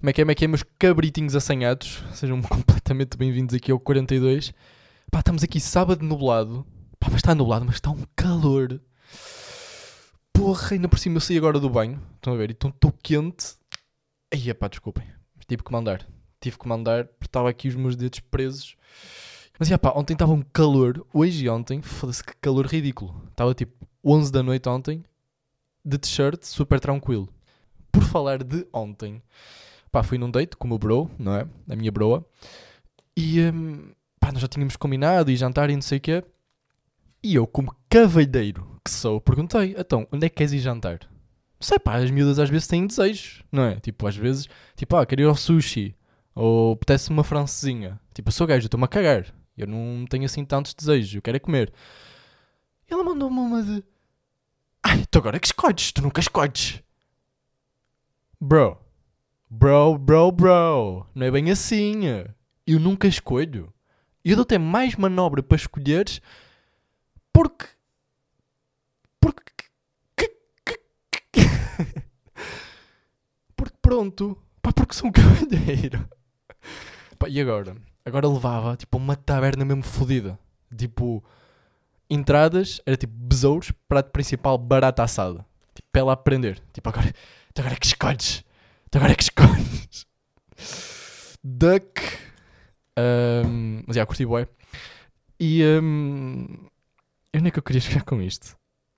Como é que é, como é que é, meus cabritinhos assanhados? Sejam completamente bem-vindos aqui ao 42. Pá, estamos aqui sábado nublado. Pá, mas está nublado, mas está um calor. Porra, ainda por cima eu saí agora do banho. Estão a ver? Então estou quente. Aí, pá, desculpem. Tive que mandar. Tive que mandar porque estava aqui os meus dedos presos. Mas, já pá, ontem estava um calor. Hoje e ontem, foda-se que calor ridículo. Estava tipo 11 da noite ontem, de t-shirt, super tranquilo. Por falar de ontem, pá, fui num date com o meu bro, não é? A minha broa. E, hum, pá, nós já tínhamos combinado e jantar e não sei o quê. E eu, como cavalheiro que sou, perguntei, então, onde é que queres ir jantar? Não sei, pá, as miúdas às vezes têm desejos, não é? Tipo, às vezes, tipo, ah, quero ir ao sushi. Ou apetece uma francesinha. Tipo, eu sou gajo, eu estou-me a cagar. Eu não tenho assim tantos desejos, eu quero é comer. E ela mandou-me uma de... Ai, tu agora é que escolhes, tu nunca escolhes. Bro, bro, bro, bro, não é bem assim. Eu nunca escolho. Eu dou até mais manobra para escolheres porque. Porque. Porque pronto. Pá, porque sou um cavalheiro. Pá, e agora? Agora levava tipo uma taberna mesmo fodida. Tipo, entradas era tipo besouros, prato principal, barata assada. Tipo, para ela aprender. Tipo, agora, então agora é que escolhes. Então agora é que escolhes. Duck. Um, mas já, curti bué. E um, eu nem é que eu queria chegar com isto.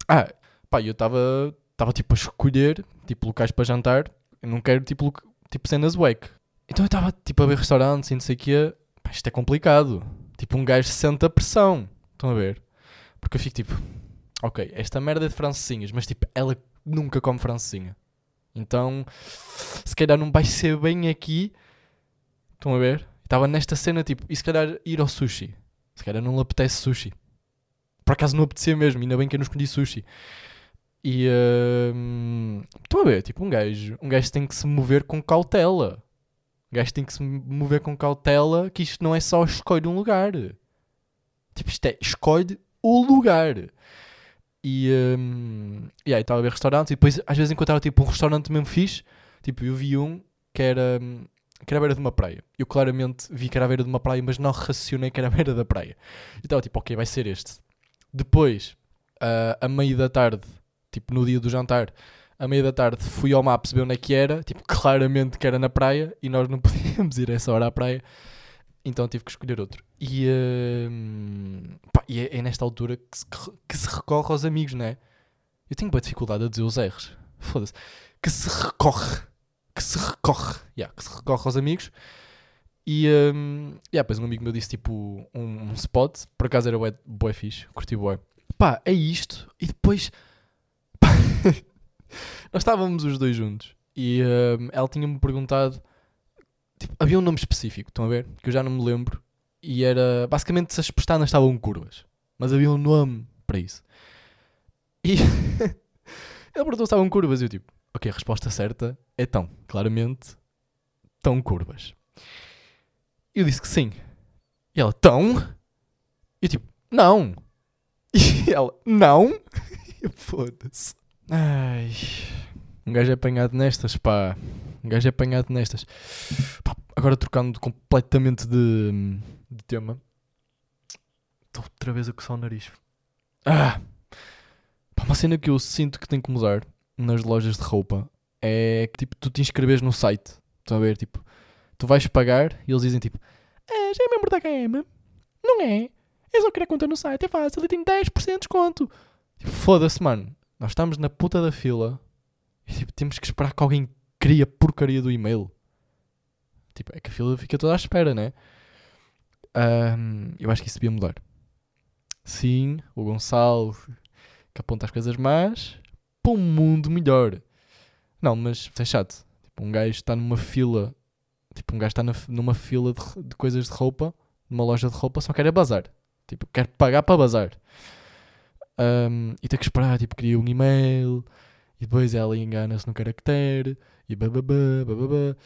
Ah, pá, eu estava estava tipo a escolher tipo locais para jantar. Eu não quero tipo, tipo cenas wack. Então eu estava tipo a ver restaurantes e não sei o quê. Pá, isto é complicado. Tipo um gajo sente a pressão. Estão a ver? Porque eu fico tipo, ok, esta merda é de francesinhas, mas tipo, ela nunca come francesinha. Então, se calhar não vai ser bem aqui. Estão a ver? Estava nesta cena tipo, e se calhar ir ao sushi. Se calhar não lhe apetece sushi. Por acaso não apetecia mesmo, ainda bem que eu não escolhi sushi. E hum, estão a ver, tipo, um gajo, um gajo tem que se mover com cautela. Um gajo tem que se mover com cautela, que isto não é só escolher um lugar. Tipo, isto é, escolhe o lugar. E, e aí estava a ver restaurantes e depois às vezes encontrava tipo um restaurante mesmo fixe. Tipo, eu vi um que era, hum, que era à beira de uma praia. Eu claramente vi que era à beira de uma praia, mas não racionei que era à beira da praia. E estava tipo, ok, vai ser este. Depois, ah, a meio da tarde, tipo no dia do jantar, a meio da tarde fui ao mapa perceber onde é que era. Tipo, claramente que era na praia e nós não podíamos ir a essa hora à praia. Então tive que escolher outro. E, hum, pá, e é, é nesta altura que se, que se recorre aos amigos, não é? Eu tenho boa dificuldade a dizer os R's. Foda-se. Que se recorre. Que se recorre. Yeah, que se recorre aos amigos. E hum, yeah, depois um amigo meu disse tipo um, um spot. Por acaso era bué, bué fixe. Curti bué. Pá, é isto. E depois... pá, nós estávamos os dois juntos. E hum, ela tinha-me perguntado tipo, havia um nome específico, estão a ver? Que eu já não me lembro. E era. Basicamente, se as pestanas estavam curvas. Mas havia um nome para isso. E. ele perguntou se estavam curvas. E eu, tipo, ok, a resposta certa é tão. Claramente, tão curvas. E eu disse que sim. E ela, tão? E eu, tipo, não. E ela, não? E foda-se. Ai. Um gajo é apanhado nestas, pá. Um gajo é apanhado nestas. Agora trocando completamente de, de tema. Estou outra vez a coçar o nariz. Ah! Pá, uma cena que eu sinto que tem que mudar nas lojas de roupa é que tipo, tu te inscreves no site. Estão a ver? Tipo, tu vais pagar e eles dizem tipo: É, já é membro da game? Não é? Eu só queria conta no site, é fácil e tem 10% de desconto. Tipo, foda-se, mano. Nós estamos na puta da fila e tipo, temos que esperar que alguém crie a porcaria do e-mail. Tipo, é que a fila fica toda à espera, né? Ahm, eu acho que isso devia mudar. Sim, o Gonçalo que aponta as coisas más para um mundo melhor. Não, mas é chato. Tipo, um gajo está numa fila, tipo, um gajo está numa fila de, de coisas de roupa, numa loja de roupa, só quer é bazar. Tipo, quer pagar para bazar. Ahm, e tem que esperar, tipo, cria um e-mail e depois ela engana-se no caractere e bababá, bababá.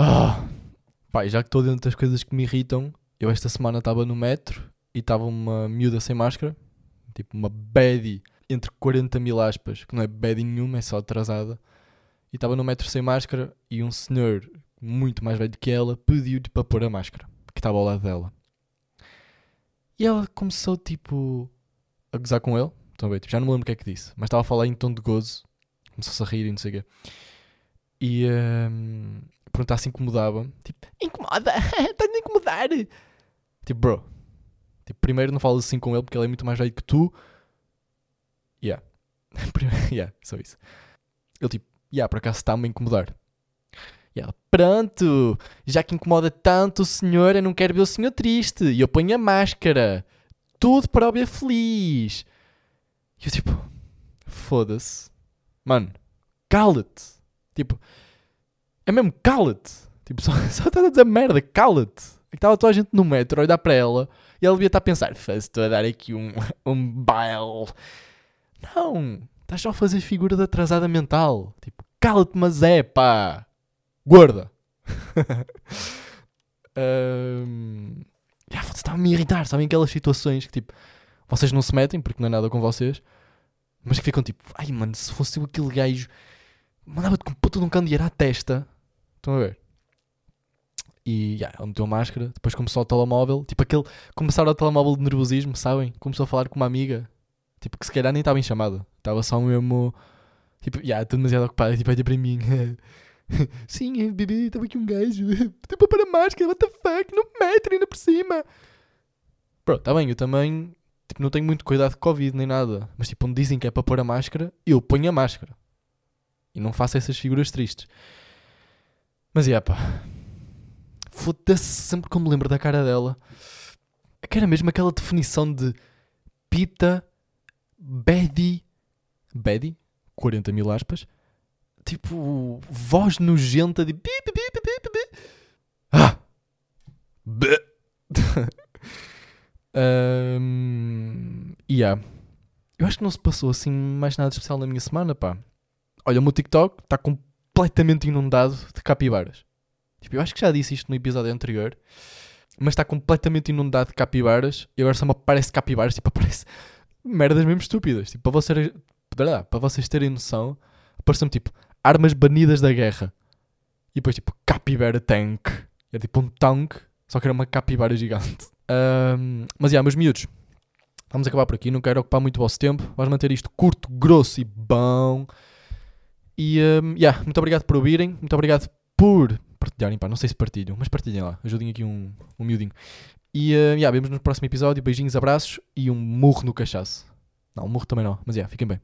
Ah! Pá, já que estou dentro das coisas que me irritam, eu esta semana estava no metro e estava uma miúda sem máscara, tipo uma baddie, entre 40 mil aspas, que não é baddie nenhuma, é só atrasada. e estava no metro sem máscara e um senhor muito mais velho que ela pediu-lhe para pôr a máscara, que estava ao lado dela. E ela começou tipo a gozar com ele. Estão? Tipo, já não me lembro o que é que disse, mas estava a falar em tom de gozo. Começou-se a rir e não sei o quê. E um, pronto, se incomodava. Tipo, incomoda, estás a incomodar. Tipo, bro. Tipo, primeiro não falas assim com ele porque ele é muito mais velho que tu. Yeah. yeah, só isso. Ele tipo, yeah, por acaso está-me a incomodar. E ela, pronto, já que incomoda tanto o senhor, eu não quero ver o senhor triste. E eu ponho a máscara. Tudo para o ver feliz. E eu tipo, foda-se. Mano, cala-te. Tipo, é mesmo cala-te. Tipo, só, só estás a dizer merda, cala-te. É estava toda a gente no metro a olhar para ela e ela devia estar a pensar, estou a dar aqui um, um baile. Não, estás só a fazer figura de atrasada mental. Tipo, cala-te, mas é pá. Gorda. um, yeah, estava a irritar, sabem aquelas situações que tipo, vocês não se metem porque não é nada com vocês, mas que ficam tipo, ai mano, se fosse eu aquele gajo, mandava-te com puta de um candeeiro à testa. Estão a ver? E yeah, ele meteu a máscara, depois começou o telemóvel, tipo aquele, começaram o telemóvel de nervosismo, sabem? Começou a falar com uma amiga, tipo que se calhar nem estava em chamada, estava só mesmo, tipo, yeah, estou demasiado ocupado, tipo, olha para mim. Sim, bebê, estava aqui um gajo. Tipo, para máscara, what the fuck? Não me metem ainda por cima. Pronto, está bem, eu também tipo, não tenho muito cuidado de Covid nem nada. Mas tipo, onde dizem que é para pôr a máscara, eu ponho a máscara. E não faço essas figuras tristes. Mas é, pá. Foda-se sempre que me lembro da cara dela. É que era mesmo aquela definição de pita, bedi, bedi, 40 mil aspas, tipo, voz nojenta de bi, bi, bi, bi, bi. Ah! um, yeah. Eu acho que não se passou assim mais nada especial na minha semana, pá. Olha, o meu TikTok está completamente inundado de capibaras. Tipo, eu acho que já disse isto no episódio anterior, mas está completamente inundado de capibaras e agora só me aparece capibaras, tipo, aparece merdas mesmo estúpidas. Tipo, para vocês, para vocês terem noção, apareceu-me tipo armas banidas da guerra. E depois tipo capibara tank. É tipo um tank, só que era uma capibara gigante. Um, mas, já, meus miúdos, vamos acabar por aqui. Não quero ocupar muito o vosso tempo. Vamos manter isto curto, grosso e bom. E, um, yeah, muito obrigado por ouvirem. Muito obrigado por partilharem. Pá, não sei se partilham, mas partilhem lá. Ajudem aqui um, um miudinho. E, uh, yeah, vemos no próximo episódio. Beijinhos, abraços e um murro no cachaço. Não, um murro também não. Mas, yeah, fiquem bem.